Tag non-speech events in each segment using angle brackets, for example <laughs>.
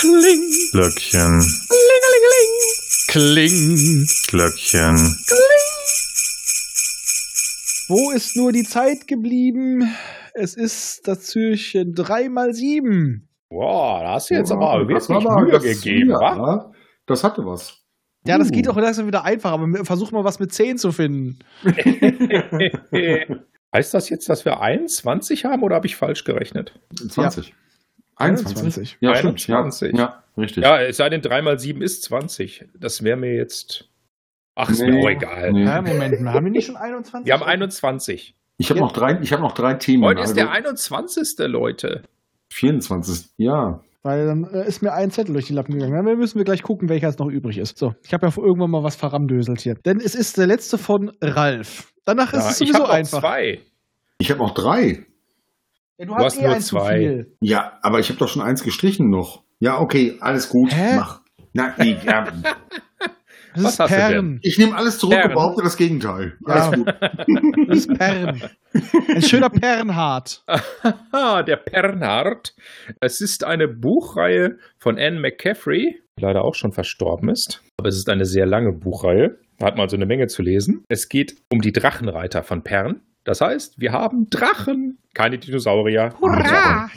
Kling. Glöckchen. Kling. Glöckchen. Wo ist nur die Zeit geblieben? Es ist das Türchen 3 mal 7. Boah, da hast du jetzt aber mal Mühe gegeben, wa? ja, das hatte was. Ja, das Uh. geht auch langsam wieder einfach, aber versuch mal was mit 10 zu finden. <laughs> heißt das jetzt, dass wir 21 haben oder habe ich falsch gerechnet? 20. 21. 21. Ja, stimmt. Ja, 21. ja, richtig. Ja, es sei denn, 3 mal 7 ist 20. Das wäre mir jetzt. Ach, ist mir Nee, auch egal. nee. Ja, Moment, haben wir nicht schon 21? Wir haben 21. Ich habe noch drei, ich habe noch drei Themen. Heute ist also der 21. Leute. 24. Ja. Weil dann äh, ist mir ein Zettel durch die Lappen gegangen. Dann müssen wir gleich gucken, welcher jetzt noch übrig ist. So, ich habe ja irgendwann mal was verramdöselt hier. Denn es ist der letzte von Ralf. Danach ist Ja, es ich sowieso habe noch einfach. zwei. Ich habe noch drei. Ja, du, Du hast nur eins zu zwei. viel. Ja, aber ich habe doch schon eins gestrichen noch. Ja, okay, alles gut. Hä? Mach. Na, <laughs> nee, ja. Das Was ist hast du denn? Perm. Ich nehme alles zurück und behaupte das Gegenteil. Ja. Alles gut. <laughs> Das ist Perm. Ein schöner Perlenhart. Ah, der Bernhard. Es ist eine Buchreihe von Anne McCaffrey, die leider auch schon verstorben ist. Aber es ist eine sehr lange Buchreihe. Da hat man also eine Menge zu lesen. Es geht um die Drachenreiter von Pern. Das heißt, wir haben Drachen, keine Dinosaurier.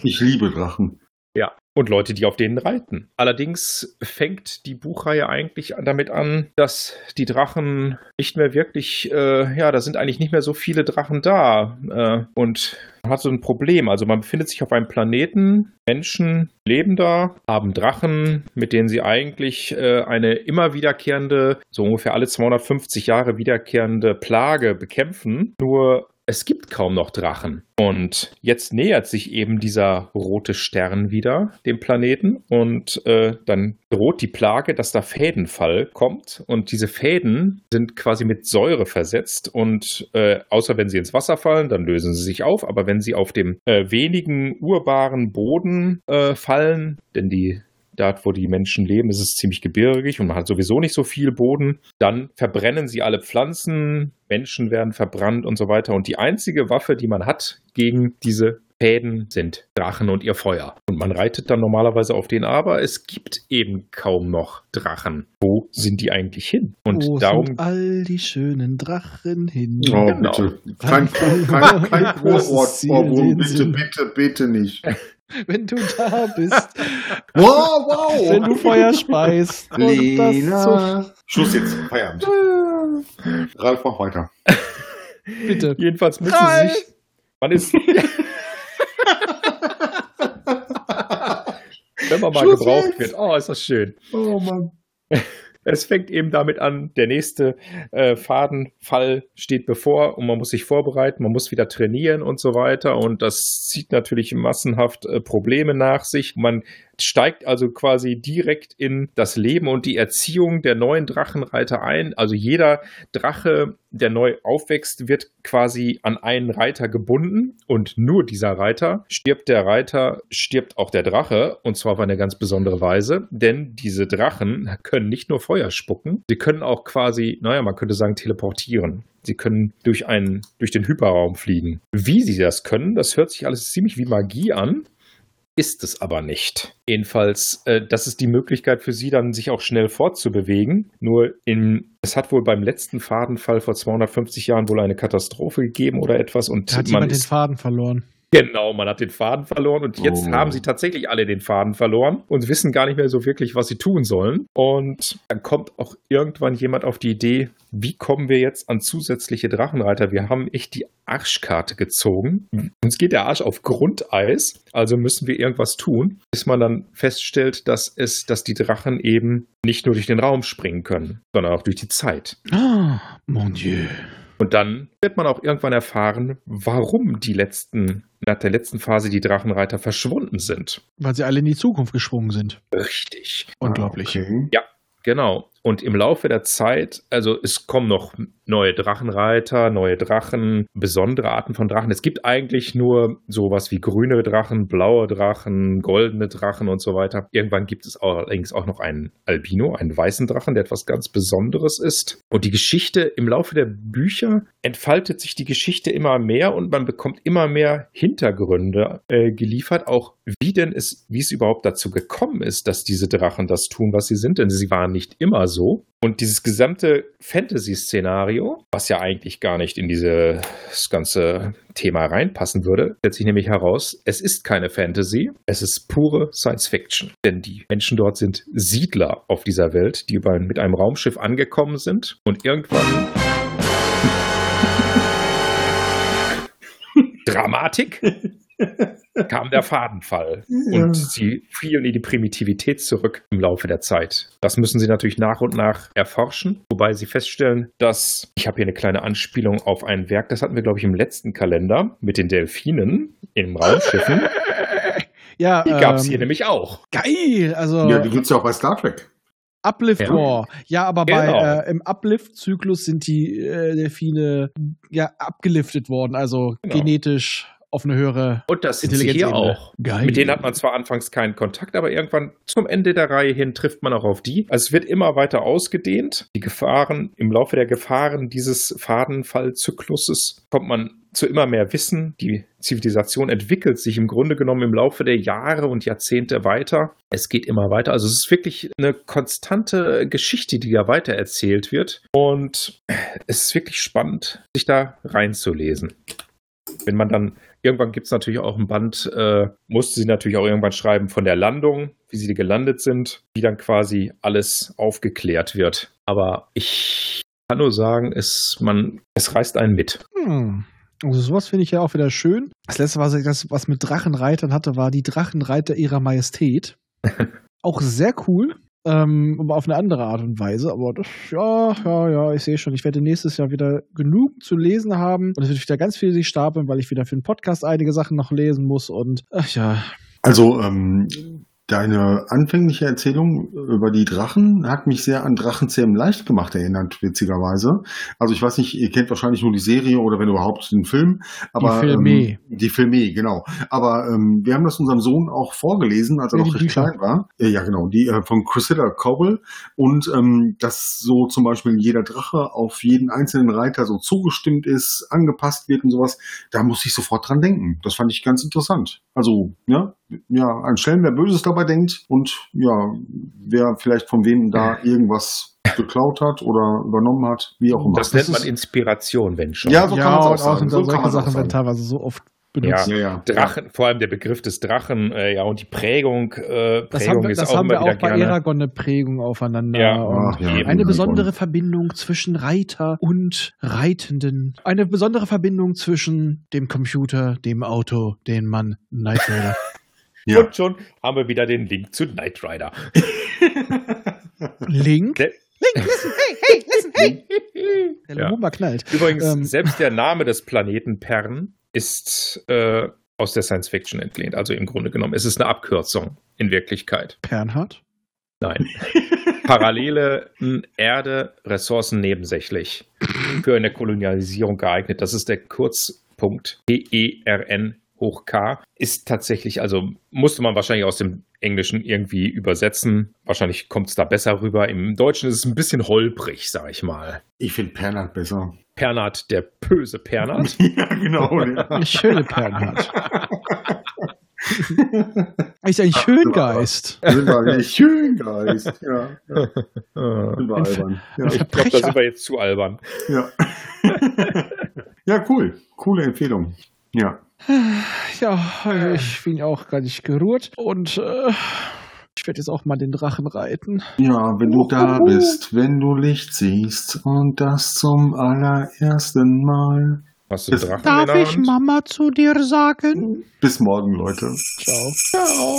Ich liebe Drachen. Ja. Und Leute, die auf denen reiten. Allerdings fängt die Buchreihe eigentlich damit an, dass die Drachen nicht mehr wirklich, äh, ja, da sind eigentlich nicht mehr so viele Drachen da. Äh, und man hat so ein Problem. Also man befindet sich auf einem Planeten, Menschen leben da, haben Drachen, mit denen sie eigentlich äh, eine immer wiederkehrende, so ungefähr alle 250 Jahre wiederkehrende Plage bekämpfen. Nur es gibt kaum noch Drachen. Und jetzt nähert sich eben dieser rote Stern wieder dem Planeten und äh, dann droht die Plage, dass da Fädenfall kommt und diese Fäden sind quasi mit Säure versetzt und äh, außer wenn sie ins Wasser fallen, dann lösen sie sich auf, aber wenn sie auf dem äh, wenigen urbaren Boden äh, fallen, denn die Dort, wo die Menschen leben, ist es ziemlich gebirgig und man hat sowieso nicht so viel Boden. Dann verbrennen sie alle Pflanzen, Menschen werden verbrannt und so weiter. Und die einzige Waffe, die man hat gegen diese Fäden, sind Drachen und ihr Feuer. Und man reitet dann normalerweise auf den, aber es gibt eben kaum noch Drachen. Wo sind die eigentlich hin? Und Wo darum sind all die schönen Drachen hin? Oh, Genau. bitte. Kein, kein, kein, kein <laughs> den bitte, bitte, bitte nicht. <laughs> <laughs> Wenn du da bist, <laughs> Wow, wow. wenn du Feuer speist. Lena. Schluss jetzt. Feierabend. <laughs> Ralf, mach weiter. bitte. jedenfalls müssen Ralf! sie sich. Man ist. Wenn man mal Schluss gebraucht jetzt! wird. Oh, ist das schön. Oh Mann. Es fängt eben damit an, der nächste äh, Fadenfall steht bevor und man muss sich vorbereiten, man muss wieder trainieren und so weiter und das zieht natürlich massenhaft äh, Probleme nach sich. Man steigt also quasi direkt in das Leben und die Erziehung der neuen Drachenreiter ein. Also jeder Drache, der neu aufwächst, wird quasi an einen Reiter gebunden und nur dieser Reiter stirbt der Reiter, stirbt auch der Drache und zwar auf eine ganz besondere Weise, denn diese Drachen können nicht nur Feuer spucken, sie können auch quasi, naja, man könnte sagen, teleportieren. Sie können durch, einen, durch den Hyperraum fliegen. Wie sie das können, das hört sich alles ziemlich wie Magie an ist es aber nicht. Jedenfalls, äh, das ist die Möglichkeit für sie dann, sich auch schnell fortzubewegen. Nur in, es hat wohl beim letzten Fadenfall vor 250 Jahren wohl eine Katastrophe gegeben oder etwas und Da hat man jemand den Faden verloren. Genau, man hat den Faden verloren und jetzt Oh. haben sie tatsächlich alle den Faden verloren und wissen gar nicht mehr so wirklich, was sie tun sollen. Und dann kommt auch irgendwann jemand auf die Idee, wie kommen wir jetzt an zusätzliche Drachenreiter? Wir haben echt die Arschkarte gezogen. Uns geht der Arsch auf Grundeis, also müssen wir irgendwas tun, bis man dann feststellt, dass es, dass die Drachen eben nicht nur durch den Raum springen können, sondern auch durch die Zeit. Ah, mon Dieu. Und dann wird man auch irgendwann erfahren, warum die letzten, nach der letzten Phase die Drachenreiter verschwunden sind. Weil sie alle in die Zukunft geschwungen sind. Richtig. Unglaublich. Okay. Genau. Und im Laufe der Zeit, also es kommen noch neue Drachenreiter, neue Drachen, besondere Arten von Drachen. Es gibt eigentlich nur sowas wie grüne Drachen, blaue Drachen, goldene Drachen und so weiter. Irgendwann gibt es allerdings auch noch einen Albino, einen weißen Drachen, der etwas ganz Besonderes ist. Und die Geschichte im Laufe der Bücher entfaltet sich die Geschichte immer mehr und man bekommt immer mehr Hintergründe äh, geliefert, auch wie denn es, wie es überhaupt dazu gekommen ist, dass diese Drachen das tun, was sie sind, denn sie waren nicht immer so. Und dieses gesamte Fantasy-Szenario, was ja eigentlich gar nicht in dieses ganze Thema reinpassen würde, stellt sich nämlich heraus, es ist keine Fantasy, es ist pure Science Fiction. Denn die Menschen dort sind Siedler auf dieser Welt, die über, mit einem Raumschiff angekommen sind und irgendwann <laughs> Dramatik <laughs> kam der Fadenfall Ja. und sie fielen in die Primitivität zurück im Laufe der Zeit. Das müssen sie natürlich nach und nach erforschen, wobei sie feststellen, dass ich habe hier eine kleine Anspielung auf ein Werk, das hatten wir glaube ich im letzten Kalender mit den Delfinen in Raumschiffen. <laughs> Ja, Die gab es ähm, hier nämlich auch. Geil. Also Ja, die gibt's ja auch bei Star Trek. Uplift Ja. War. Ja, aber bei Genau. äh, im Uplift-Zyklus sind die äh, Delfine ja abgeliftet worden, also Genau. genetisch auf eine höhere Und das sind sie hier auch. Geil. Mit denen hat man zwar anfangs keinen Kontakt, aber irgendwann zum Ende der Reihe hin trifft man auch auf die. Also es wird immer weiter ausgedehnt. Die Gefahren, im Laufe der Gefahren dieses Fadenfallzykluses kommt man zu immer mehr Wissen. Die Zivilisation entwickelt sich im Grunde genommen im Laufe der Jahre und Jahrzehnte weiter. Es geht immer weiter. Also es ist wirklich eine konstante Geschichte, die da weiter erzählt wird. Und es ist wirklich spannend, sich da reinzulesen. Wenn man dann Irgendwann gibt es natürlich auch ein Band, äh, musste sie natürlich auch irgendwann schreiben von der Landung, wie sie gelandet sind, wie dann quasi alles aufgeklärt wird. Aber ich kann nur sagen, es, man, es reißt einen mit. Hm. Also sowas finde ich ja auch wieder schön. Das letzte, was ich das, was mit Drachenreitern hatte, war die Drachenreiter ihrer Majestät. <laughs> auch sehr cool. Ähm, aber auf eine andere Art und Weise. Aber das, ja, ja, ja, ich sehe schon. Ich werde nächstes Jahr wieder genug zu lesen haben. Und es wird wieder ganz viel sich stapeln, weil ich wieder für den Podcast einige Sachen noch lesen muss. Und ach ja, Also, ähm, deine anfängliche Erzählung über die Drachen hat mich sehr an Drachenzähmen leicht gemacht erinnert, witzigerweise. Also ich weiß nicht, ihr kennt wahrscheinlich nur die Serie oder wenn überhaupt den Film. Aber, Die Filme. Ähm, die Filme, genau. Aber ähm, wir haben das unserem Sohn auch vorgelesen, als er Ja, noch recht Bücher. klein war. Äh, ja, genau, die äh, von Cressida Cowell. Und ähm, dass so zum Beispiel jeder Drache auf jeden einzelnen Reiter so zugestimmt ist, angepasst wird und sowas, da muss ich sofort dran denken. Das fand ich ganz interessant. Also, ja, ja, ein Schelm, wer Böses dabei denkt und ja, wer vielleicht von wem da irgendwas geklaut hat oder übernommen hat, wie auch immer. Das, nennt man Inspiration, wenn schon. Ja, so kann man's auch und sagen. So kann solche auch Sachen werden teilweise so oft benutzt. ja, ja. Drachen, vor allem der Begriff des Drachen, äh, ja, und die Prägung, äh, Das Prägung haben wir, ist das auch haben immer wir auch bei gerne. Eragon eine Prägung aufeinander. Ja. und Ach, ja, Eben. Eine Eragon. besondere Verbindung zwischen Reiter und Reitenden. Eine besondere Verbindung zwischen dem Computer, dem Auto, den Mann Knight Rider. <laughs> Ja. Und schon haben wir wieder den Link zu Knight Rider. <laughs> Link? Der- Link, listen, hey, hey, listen, hey! <laughs> Der Ja. Lumumba knallt. Übrigens, Ähm. selbst der Name des Planeten Pern ist äh, aus der Science Fiction entlehnt. Also im Grunde genommen, es ist eine Abkürzung in Wirklichkeit. Pernhard? Nein. <laughs> Parallele Erde, Ressourcen nebensächlich. Für eine Kolonialisierung geeignet. Das ist der Kurzpunkt. P-E-R-N hoch K. Ist tatsächlich, also musste man wahrscheinlich aus dem Englischen irgendwie übersetzen. Wahrscheinlich kommt es da besser rüber. Im Deutschen ist es ein bisschen holprig, sag ich mal. Ich finde Pernat besser. Pernat, der böse Pernat. <laughs> ja, genau. Der schöne Pernhard. <laughs> Ist ein Schöngeist. Sind wir nicht schön, Geist. Ja, ja. <laughs> Sind wir albern. Ja. Ich glaube, da sind wir jetzt zu albern. Ja. ja, cool. Coole Empfehlung. Ja. Ja, also ich bin auch gar nicht gerührt. Und äh, ich werde jetzt auch mal den Drachen reiten. Ja, wenn du da bist, wenn du Licht siehst und das zum allerersten Mal. Hast du Das- Drachen Darf ich? Mama zu dir sagen? Bis morgen, Leute. Ciao. Ciao.